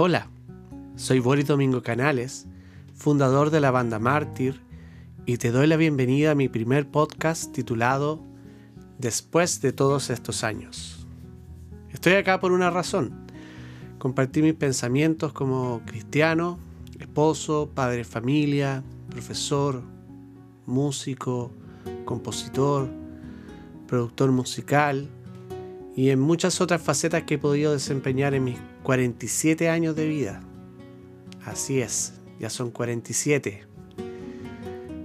Hola, soy Boris Domingo Canales, fundador de la banda Mártir, y te doy la bienvenida a mi primer podcast titulado Después de todos estos años. Estoy acá por una razón, compartir mis pensamientos como cristiano, esposo, padre de familia, profesor, músico, compositor, productor musical y en muchas otras facetas que he podido desempeñar en mis 47 años de vida. Así es, ya son 47.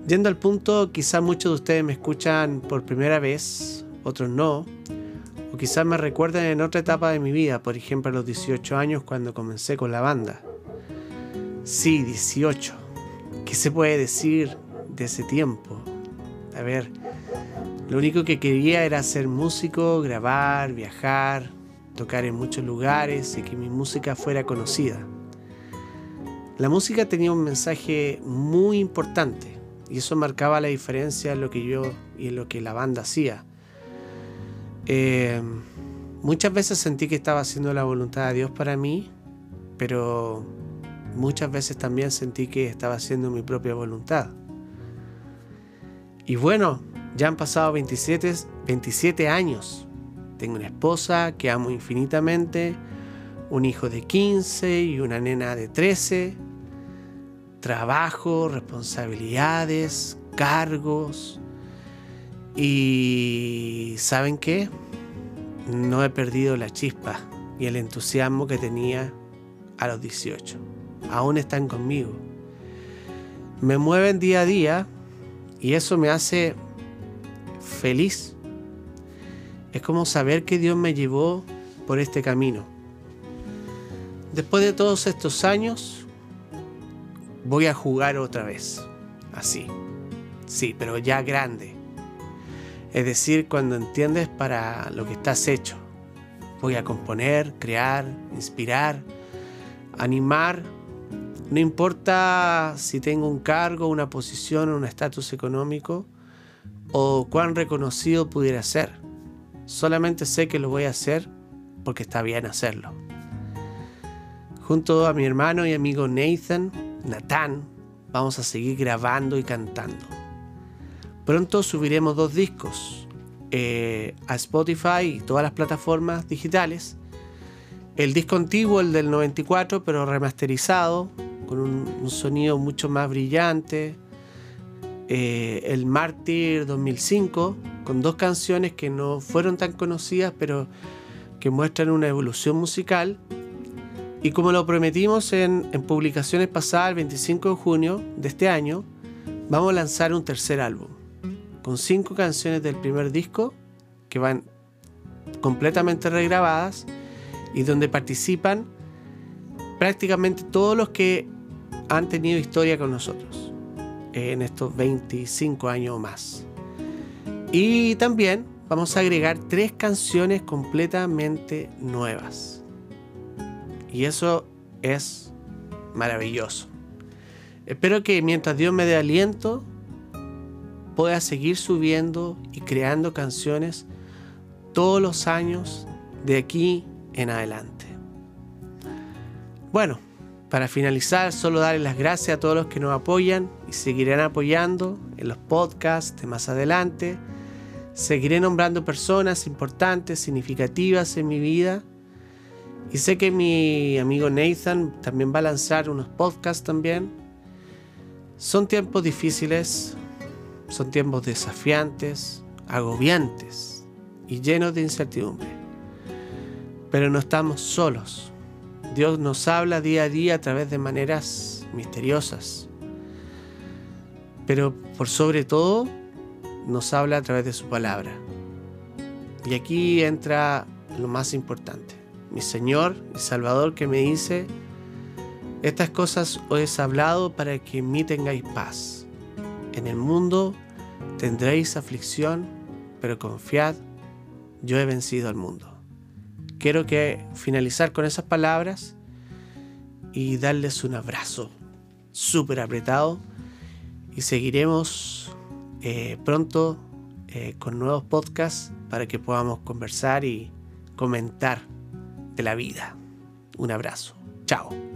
Yendo al punto, quizás muchos de ustedes me escuchan por primera vez, otros no, o quizás me recuerden en otra etapa de mi vida, por ejemplo a los 18 años cuando comencé con la banda. Sí, 18. ¿Qué se puede decir de ese tiempo? A ver, lo único que quería era ser músico, grabar, viajar, tocar en muchos lugares y que mi música fuera conocida. La música tenía un mensaje muy importante y eso marcaba la diferencia en lo que yo y en lo que la banda hacía. Eh, muchas veces sentí que estaba haciendo la voluntad de Dios para mí, pero muchas veces también sentí que estaba haciendo mi propia voluntad. Y bueno, ya han pasado 27, 27 años. Tengo una esposa que amo infinitamente, un hijo de 15 y una nena de 13. Trabajo, responsabilidades, cargos. Y ¿saben qué? No he perdido la chispa y el entusiasmo que tenía a los 18. Aún están conmigo. Me mueven día a día y eso me hace feliz. Es como saber que Dios me llevó por este camino. Después de todos estos años, voy a jugar otra vez. Así. Sí, pero ya grande. Es decir, cuando entiendes para lo que estás hecho. Voy a componer, crear, inspirar, animar. No importa si tengo un cargo, una posición un estatus económico o cuán reconocido pudiera ser. Solamente sé que lo voy a hacer porque está bien hacerlo. Junto a mi hermano y amigo Nathan, Nathan, vamos a seguir grabando y cantando. Pronto subiremos dos discos eh, a Spotify y todas las plataformas digitales. El disco antiguo, el del 94, pero remasterizado, con un sonido mucho más brillante, eh, el Mártir 2005, con dos canciones que no fueron tan conocidas, pero que muestran una evolución musical. Y como lo prometimos en, en publicaciones pasadas, el 25 de junio de este año, vamos a lanzar un tercer álbum, con cinco canciones del primer disco, que van completamente regrabadas, y donde participan prácticamente todos los que han tenido historia con nosotros en estos 25 años más. Y también vamos a agregar tres canciones completamente nuevas. Y eso es maravilloso. Espero que mientras Dios me dé aliento, pueda seguir subiendo y creando canciones todos los años de aquí en adelante. Bueno, para finalizar, solo darle las gracias a todos los que nos apoyan y seguirán apoyando en los podcasts de más adelante. Seguiré nombrando personas importantes, significativas en mi vida. Y sé que mi amigo Nathan también va a lanzar unos podcasts también. Son tiempos difíciles, son tiempos desafiantes, agobiantes y llenos de incertidumbre. Pero no estamos solos Dios nos habla día a día a través de maneras misteriosas. Pero por sobre todo, nos habla a través de su palabra. Y aquí entra lo más importante. Mi Señor y Salvador que me dice, estas cosas os he hablado para que en mí tengáis paz. En el mundo tendréis aflicción, pero confiad, yo he vencido al mundo quiero que finalizar con esas palabras y darles un abrazo súper apretado y seguiremos eh, pronto eh, con nuevos podcasts para que podamos conversar y comentar de la vida. Un abrazo. Chao. Chao.